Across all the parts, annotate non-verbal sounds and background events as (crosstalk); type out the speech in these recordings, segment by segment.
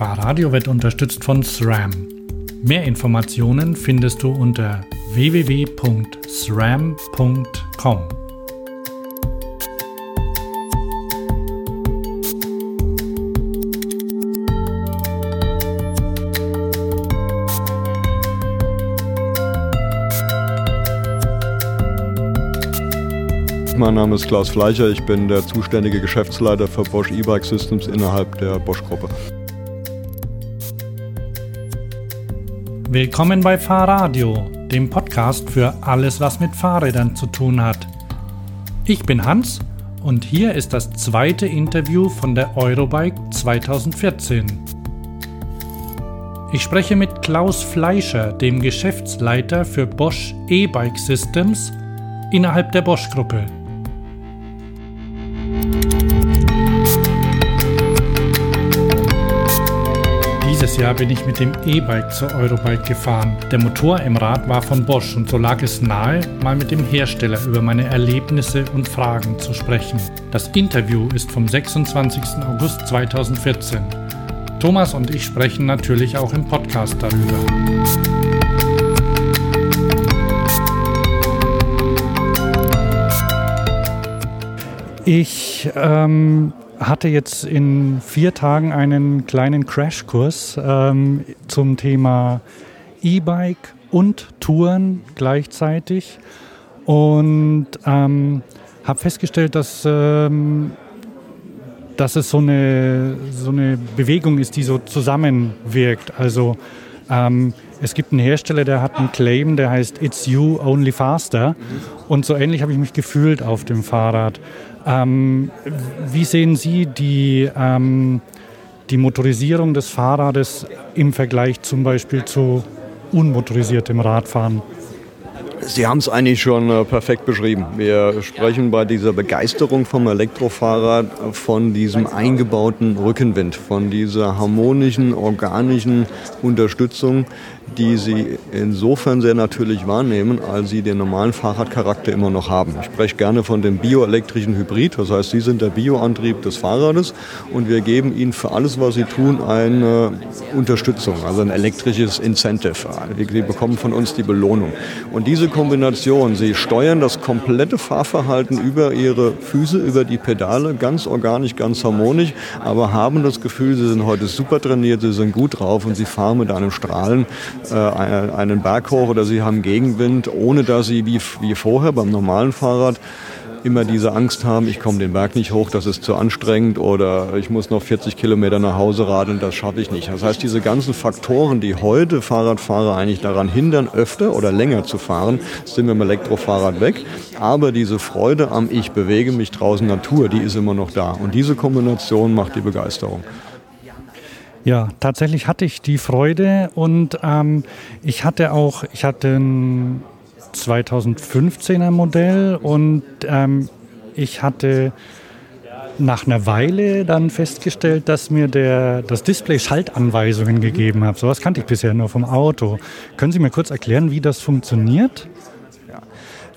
Fahrradio wird unterstützt von SRAM. Mehr Informationen findest du unter www.sram.com. Mein Name ist Klaus Fleischer, ich bin der zuständige Geschäftsleiter für Bosch E-Bike Systems innerhalb der Bosch-Gruppe. Willkommen bei Fahrradio, dem Podcast für alles, was mit Fahrrädern zu tun hat. Ich bin Hans und hier ist das zweite Interview von der Eurobike 2014. Ich spreche mit Klaus Fleischer, dem Geschäftsleiter für Bosch E-Bike Systems innerhalb der Bosch-Gruppe. Jahr bin ich mit dem E-Bike zur Eurobike gefahren. Der Motor im Rad war von Bosch und so lag es nahe, mal mit dem Hersteller über meine Erlebnisse und Fragen zu sprechen. Das Interview ist vom 26. August 2014. Thomas und ich sprechen natürlich auch im Podcast darüber. Ich ähm, hatte jetzt in vier Tagen einen kleinen Crashkurs ähm, zum Thema E-Bike und Touren gleichzeitig und ähm, habe festgestellt, dass, ähm, dass es so eine, so eine Bewegung ist, die so zusammenwirkt. Also ähm, es gibt einen Hersteller, der hat einen Claim, der heißt It's You Only Faster. Und so ähnlich habe ich mich gefühlt auf dem Fahrrad. Ähm, wie sehen Sie die, ähm, die Motorisierung des Fahrrades im Vergleich zum Beispiel zu unmotorisiertem Radfahren? Sie haben es eigentlich schon äh, perfekt beschrieben. Wir sprechen bei dieser Begeisterung vom Elektrofahrrad von diesem eingebauten Rückenwind, von dieser harmonischen, organischen Unterstützung, die sie insofern sehr natürlich wahrnehmen, als sie den normalen Fahrradcharakter immer noch haben. Ich spreche gerne von dem bioelektrischen Hybrid, das heißt, sie sind der Bioantrieb des Fahrrades und wir geben ihnen für alles, was sie tun, eine Unterstützung, also ein elektrisches Incentive. Sie bekommen von uns die Belohnung. Und diese Kombination, sie steuern das komplette Fahrverhalten über ihre Füße, über die Pedale, ganz organisch, ganz harmonisch, aber haben das Gefühl, sie sind heute super trainiert, sie sind gut drauf und sie fahren mit einem Strahlen äh, einen Berg hoch oder sie haben Gegenwind, ohne dass sie wie, wie vorher beim normalen Fahrrad immer diese Angst haben, ich komme den Berg nicht hoch, das ist zu anstrengend oder ich muss noch 40 Kilometer nach Hause radeln, das schaffe ich nicht. Das heißt, diese ganzen Faktoren, die heute Fahrradfahrer eigentlich daran hindern, öfter oder länger zu fahren, sind mit dem Elektrofahrrad weg. Aber diese Freude am Ich bewege mich draußen Natur, die ist immer noch da. Und diese Kombination macht die Begeisterung. Ja, tatsächlich hatte ich die Freude und ähm, ich hatte auch, ich hatte ein 2015er Modell und ähm, ich hatte nach einer Weile dann festgestellt, dass mir der, das Display Schaltanweisungen gegeben hat. Sowas kannte ich bisher nur vom Auto. Können Sie mir kurz erklären, wie das funktioniert?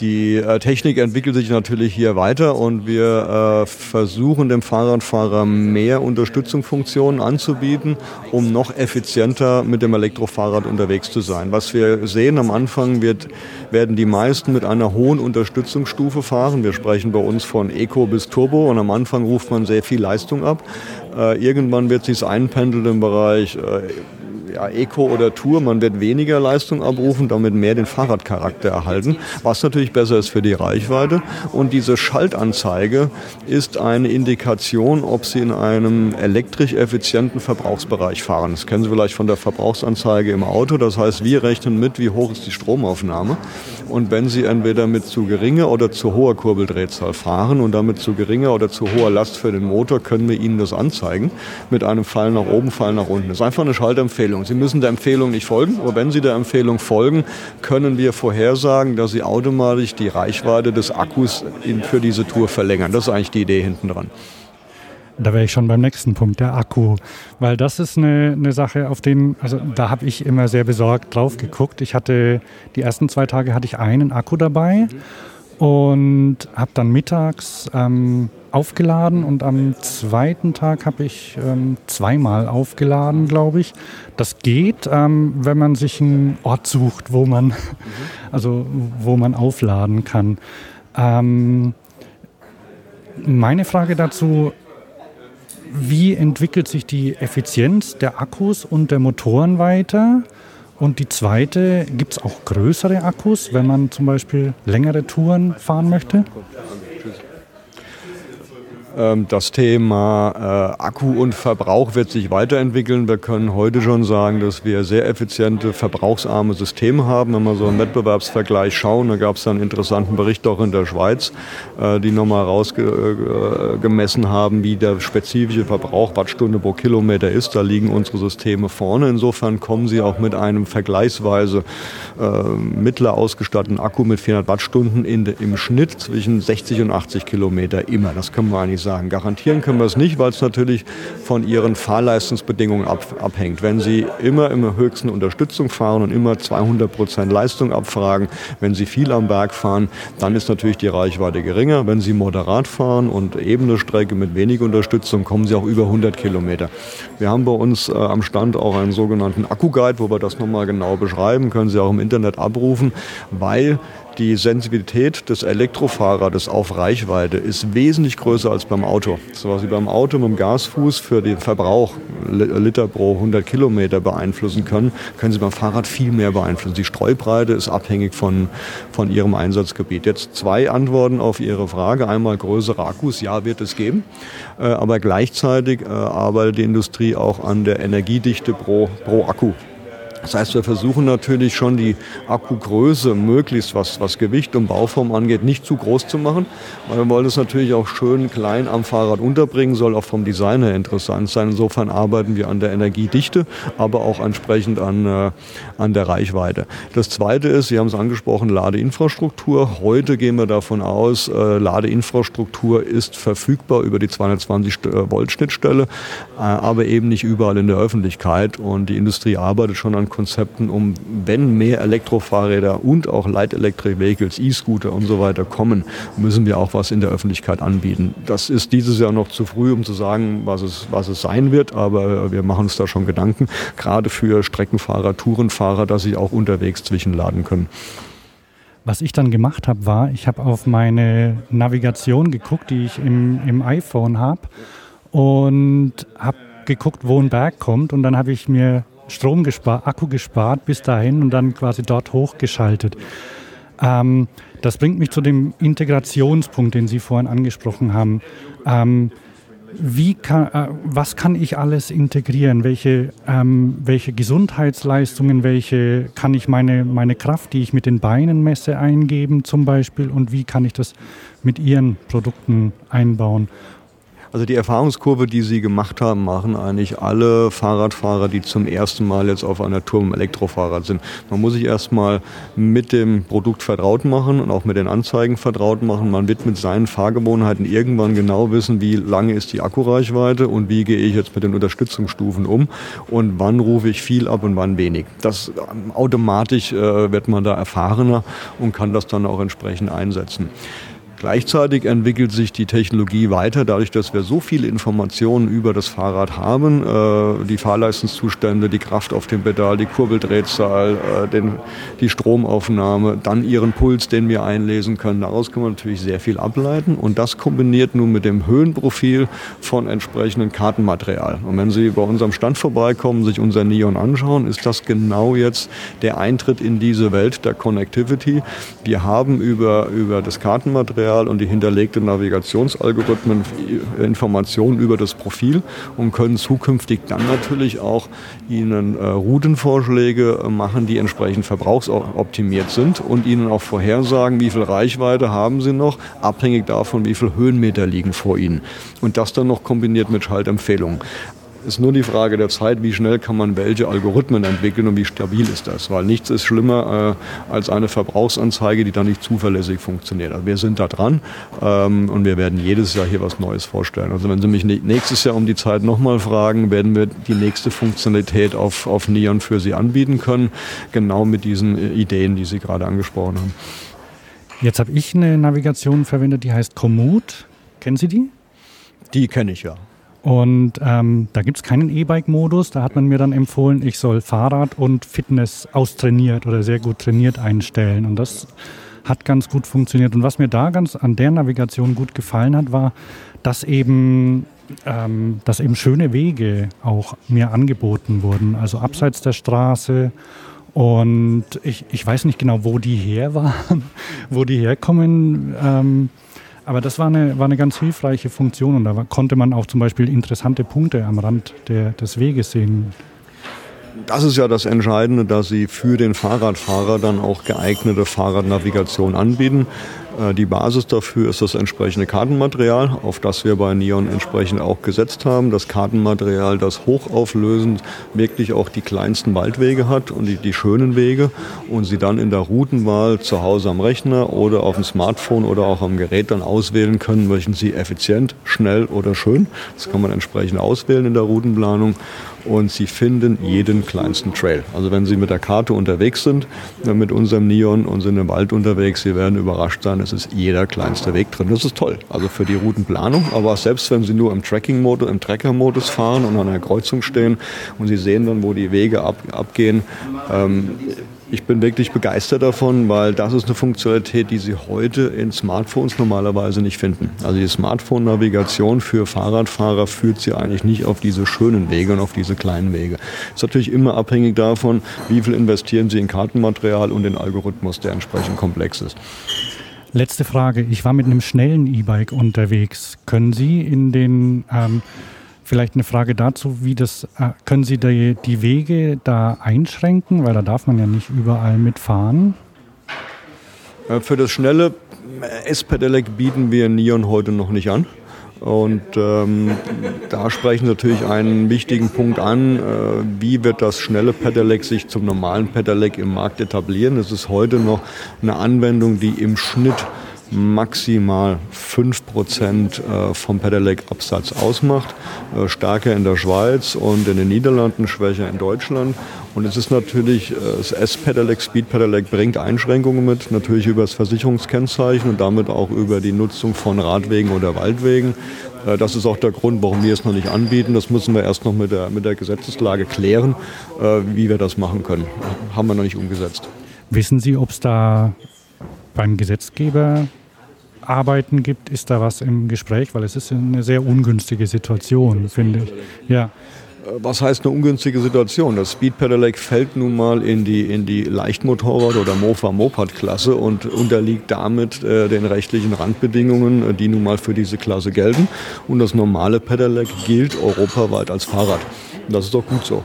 Die äh, Technik entwickelt sich natürlich hier weiter und wir äh, versuchen dem Fahrradfahrer mehr Unterstützungsfunktionen anzubieten, um noch effizienter mit dem Elektrofahrrad unterwegs zu sein. Was wir sehen am Anfang wird, werden die meisten mit einer hohen Unterstützungsstufe fahren. Wir sprechen bei uns von Eco bis Turbo und am Anfang ruft man sehr viel Leistung ab. Äh, irgendwann wird sich einpendeln im Bereich äh, ja, Eco oder Tour, man wird weniger Leistung abrufen, damit mehr den Fahrradcharakter erhalten, was natürlich besser ist für die Reichweite. Und diese Schaltanzeige ist eine Indikation, ob Sie in einem elektrisch effizienten Verbrauchsbereich fahren. Das kennen Sie vielleicht von der Verbrauchsanzeige im Auto. Das heißt, wir rechnen mit, wie hoch ist die Stromaufnahme. Und wenn Sie entweder mit zu geringer oder zu hoher Kurbeldrehzahl fahren und damit zu geringer oder zu hoher Last für den Motor, können wir Ihnen das anzeigen mit einem Fall nach oben, Fall nach unten. Das ist einfach eine Schaltempfehlung. Sie müssen der Empfehlung nicht folgen, aber wenn Sie der Empfehlung folgen, können wir vorhersagen, dass Sie automatisch die Reichweite des Akkus für diese Tour verlängern. Das ist eigentlich die Idee hinten dran. Da wäre ich schon beim nächsten Punkt, der Akku. Weil das ist eine, eine Sache, auf den, also da habe ich immer sehr besorgt drauf geguckt. Ich hatte, die ersten zwei Tage hatte ich einen Akku dabei. und habe dann mittags ähm, aufgeladen und am zweiten Tag habe ich ähm, zweimal aufgeladen, glaube ich. Das geht, ähm, wenn man sich einen Ort sucht, wo man, (laughs) also wo man aufladen kann. Ähm, meine Frage dazu, wie entwickelt sich die Effizienz der Akkus und der Motoren weiter? Und die zweite, gibt es auch größere Akkus, wenn man zum Beispiel längere Touren fahren möchte? Ähm, das Thema äh, Akku und Verbrauch wird sich weiterentwickeln. Wir können heute schon sagen, dass wir sehr effiziente, verbrauchsarme Systeme haben. Wenn wir so einen Wettbewerbsvergleich schauen, da gab es einen interessanten Bericht auch in der Schweiz, äh, die nochmal rausgemessen äh, haben, wie der spezifische Verbrauch Wattstunde pro Kilometer ist. Da liegen unsere Systeme vorne. Insofern kommen sie auch mit einem vergleichsweise mittler ausgestatteten Akku mit 400 Wattstunden in, im Schnitt zwischen 60 und 80 Kilometer immer. Das können wir eigentlich sagen. Garantieren können wir es nicht, weil es natürlich von Ihren Fahrleistungsbedingungen ab, abhängt. Wenn Sie immer im höchsten Unterstützung fahren und immer 200 Prozent Leistung abfragen, wenn Sie viel am Berg fahren, dann ist natürlich die Reichweite geringer. Wenn Sie moderat fahren und ebene Strecke mit wenig Unterstützung, kommen Sie auch über 100 Kilometer. Wir haben bei uns äh, am Stand auch einen sogenannten Akku-Guide, wo wir das nochmal genau beschreiben, können Sie auch im Internet abrufen, weil die Sensibilität des Elektrofahrrades auf Reichweite ist wesentlich größer als beim Auto. So was Sie beim Auto mit dem Gasfuß für den Verbrauch Liter pro 100 Kilometer beeinflussen können, können Sie beim Fahrrad viel mehr beeinflussen. Die Streubreite ist abhängig von, von Ihrem Einsatzgebiet. Jetzt zwei Antworten auf Ihre Frage. Einmal größere Akkus, ja, wird es geben. Äh, aber gleichzeitig äh, arbeitet die Industrie auch an der Energiedichte pro, pro Akku. Das heißt, wir versuchen natürlich schon die Akkugröße möglichst, was, was Gewicht und Bauform angeht, nicht zu groß zu machen, weil wir wollen es natürlich auch schön klein am Fahrrad unterbringen, soll auch vom Design her interessant sein. Insofern arbeiten wir an der Energiedichte, aber auch entsprechend an, äh, an der Reichweite. Das Zweite ist, Sie haben es angesprochen, Ladeinfrastruktur. Heute gehen wir davon aus, äh, Ladeinfrastruktur ist verfügbar über die 220 Volt Schnittstelle, äh, aber eben nicht überall in der Öffentlichkeit und die Industrie arbeitet schon an Konzepten, um, wenn mehr Elektrofahrräder und auch Light Electric Vehicles, E-Scooter und so weiter kommen, müssen wir auch was in der Öffentlichkeit anbieten. Das ist dieses Jahr noch zu früh, um zu sagen, was es, was es sein wird, aber wir machen uns da schon Gedanken, gerade für Streckenfahrer, Tourenfahrer, dass sie auch unterwegs zwischenladen können. Was ich dann gemacht habe, war, ich habe auf meine Navigation geguckt, die ich im, im iPhone habe und habe geguckt, wo ein Berg kommt und dann habe ich mir Strom gespart, Akku gespart bis dahin und dann quasi dort hochgeschaltet. Ähm, das bringt mich zu dem Integrationspunkt, den Sie vorhin angesprochen haben. Ähm, wie kann, äh, was kann ich alles integrieren? Welche, ähm, welche Gesundheitsleistungen, welche kann ich meine, meine Kraft, die ich mit den Beinen messe, eingeben zum Beispiel? Und wie kann ich das mit Ihren Produkten einbauen? Also die Erfahrungskurve, die Sie gemacht haben, machen eigentlich alle Fahrradfahrer, die zum ersten Mal jetzt auf einer Tour mit Elektrofahrrad sind. Man muss sich erstmal mit dem Produkt vertraut machen und auch mit den Anzeigen vertraut machen. Man wird mit seinen Fahrgewohnheiten irgendwann genau wissen, wie lange ist die Akkureichweite und wie gehe ich jetzt mit den Unterstützungsstufen um und wann rufe ich viel ab und wann wenig. Das ähm, automatisch äh, wird man da erfahrener und kann das dann auch entsprechend einsetzen. Gleichzeitig entwickelt sich die Technologie weiter, dadurch, dass wir so viele Informationen über das Fahrrad haben, äh, die Fahrleistungszustände, die Kraft auf dem Pedal, die Kurbeldrehzahl, äh, die Stromaufnahme, dann ihren Puls, den wir einlesen können. Daraus kann man natürlich sehr viel ableiten und das kombiniert nun mit dem Höhenprofil von entsprechendem Kartenmaterial. Und wenn Sie bei unserem Stand vorbeikommen, sich unser Neon anschauen, ist das genau jetzt der Eintritt in diese Welt der Connectivity. Wir haben über, über das Kartenmaterial Bildmaterial und die hinterlegte Navigationsalgorithmen Informationen über das Profil und können zukünftig dann natürlich auch Ihnen äh, Routenvorschläge äh, machen, die entsprechend verbrauchsoptimiert sind und Ihnen auch vorhersagen, wie viel Reichweite haben Sie noch, abhängig davon, wie viel Höhenmeter liegen vor Ihnen. Und das dann noch kombiniert mit Schaltempfehlungen ist nur die Frage der Zeit, wie schnell kann man welche Algorithmen entwickeln und wie stabil ist das. Weil nichts ist schlimmer äh, als eine Verbrauchsanzeige, die dann nicht zuverlässig funktioniert. Also wir sind da dran ähm, und wir werden jedes Jahr hier was Neues vorstellen. Also wenn Sie mich nächstes Jahr um die Zeit nochmal fragen, werden wir die nächste Funktionalität auf, auf Neon für Sie anbieten können. Genau mit diesen äh, Ideen, die Sie gerade angesprochen haben. Jetzt habe ich eine Navigation verwendet, die heißt Komoot. Kennen Sie die? Die kenne ich ja. Und ähm, da gibt es keinen E-Bike-Modus. Da hat man mir dann empfohlen, ich soll Fahrrad und Fitness austrainiert oder sehr gut trainiert einstellen. Und das hat ganz gut funktioniert. Und was mir da ganz an der Navigation gut gefallen hat, war, dass eben, ähm, dass eben schöne Wege auch mir angeboten wurden. Also abseits der Straße. Und ich, ich weiß nicht genau, wo die her (laughs) waren, wo die herkommen. Ähm, aber das war eine, war eine ganz hilfreiche Funktion und da konnte man auch zum Beispiel interessante Punkte am Rand der, des Weges sehen. Das ist ja das Entscheidende, dass sie für den Fahrradfahrer dann auch geeignete Fahrradnavigation anbieten. Äh, die Basis dafür ist das entsprechende Kartenmaterial, auf das wir bei Neon entsprechend auch gesetzt haben. Das Kartenmaterial, das hochauflösend wirklich auch die kleinsten Waldwege hat und die, die schönen Wege und Sie dann in der Routenwahl zu Hause am Rechner oder auf dem Smartphone oder auch am Gerät dann auswählen können, möchten Sie effizient, schnell oder schön. Das kann man entsprechend auswählen in der Routenplanung und Sie finden jeden kleinsten Trail. Also wenn Sie mit der Karte unterwegs sind, mit unserem Neon und sind im Wald unterwegs, Sie werden überrascht sein, es ist jeder kleinste Weg drin. Das ist toll. Also für die Routenplanung, aber selbst wenn Sie nur im Tracking-Modus, im Tracker-Modus fahren und an einer Kreuzung stehen und Sie sehen dann, wo die Wege ab, abgehen, ähm, ich bin wirklich begeistert davon, weil das ist eine Funktionalität, die Sie heute in Smartphones normalerweise nicht finden. Also die Smartphone-Navigation für Fahrradfahrer führt Sie eigentlich nicht auf diese schönen Wege und auf diese kleinen Wege. Ist natürlich immer abhängig davon, wie viel investieren Sie in Kartenmaterial und den Algorithmus, der entsprechend komplex ist. Letzte Frage. Ich war mit einem schnellen E-Bike unterwegs. Können Sie in den ähm, Vielleicht eine Frage dazu, wie das, äh, können Sie die, die Wege da einschränken, weil da darf man ja nicht überall mitfahren? Äh, für das schnelle S-Pedelec bieten wir Neon heute noch nicht an. Und ähm, da sprechen Sie natürlich einen wichtigen Punkt an. Äh, wie wird das schnelle Pedelec sich zum normalen Pedelec im Markt etablieren? Es ist heute noch eine Anwendung, die im Schnitt maximal 5% äh, vom Pedelec-Absatz ausmacht. Äh, stärker in der Schweiz und in den Niederlanden, schwächer in Deutschland. Und es ist natürlich, äh, das S-Pedelec, Speed Pedelec bringt Einschränkungen mit, natürlich über das Versicherungskennzeichen und damit auch über die Nutzung von Radwegen oder Waldwegen. Das ist auch der Grund, warum wir es noch nicht anbieten. Das müssen wir erst noch mit der, mit der Gesetzeslage klären, wie wir das machen können. Haben wir noch nicht umgesetzt. Wissen Sie, ob es da beim Gesetzgeber Arbeiten gibt, ist da was im Gespräch, weil es ist eine sehr ungünstige Situation, finde ich. Ja. Äh, was heißt eine ungünstige Situation? Das Speed Pedelec fällt nun mal in die, in die Leichtmotorrad- oder Mofa-Moped-Klasse und unterliegt damit äh, den rechtlichen Randbedingungen, äh, die nun mal für diese Klasse gelten. Und das normale Pedelec gilt europaweit als Fahrrad. das ist doch gut so.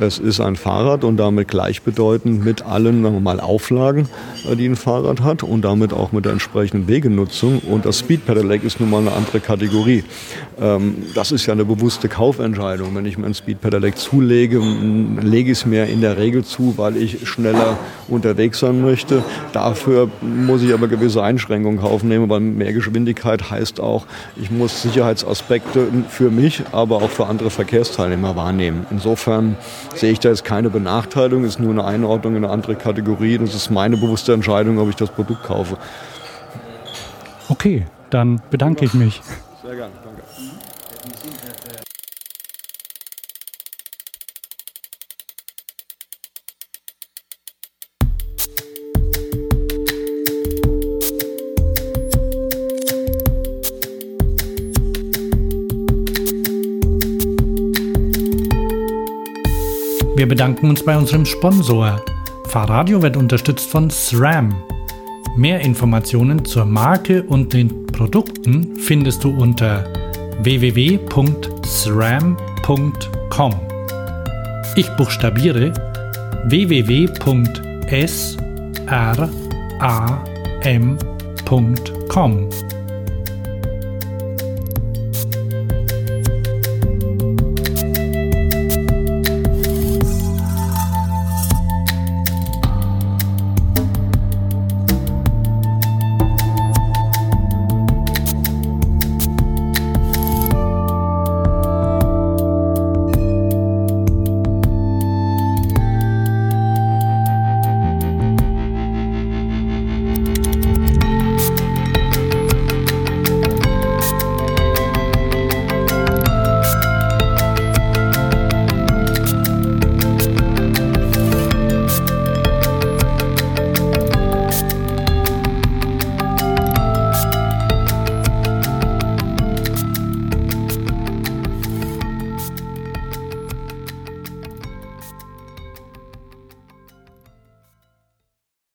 Es ist ein Fahrrad und damit gleichbedeutend mit allen mal, Auflagen, äh, die ein Fahrrad hat und damit auch mit der entsprechenden Wegenutzung. Und das Speed Pedelec ist nun mal eine andere Kategorie. Ähm, das ist ja eine bewusste Kaufentscheidung. Wenn ich mir ein Speed Pedelec zulege, lege ich es mir in der Regel zu, weil ich schneller unterwegs sein möchte. Dafür muss ich aber gewisse Einschränkungen aufnehmen, weil mehr Geschwindigkeit heißt auch, ich muss Sicherheitsaspekte für mich, aber auch für andere Verkehrsteilnehmer wahrnehmen. Insofern sehe ich da jetzt keine Benachteiligung, ist nur eine Einordnung in eine andere Kategorie. Das ist meine bewusste Entscheidung, ob ich das Produkt kaufe. Okay, dann bedanke ich mich. Sehr gerne. Wir bedanken uns bei unserem Sponsor. Fahrradio wird unterstützt von SRAM. Mehr Informationen zur Marke und den Produkten findest du unter www.sram.com. Ich buchstabiere www.sram.com.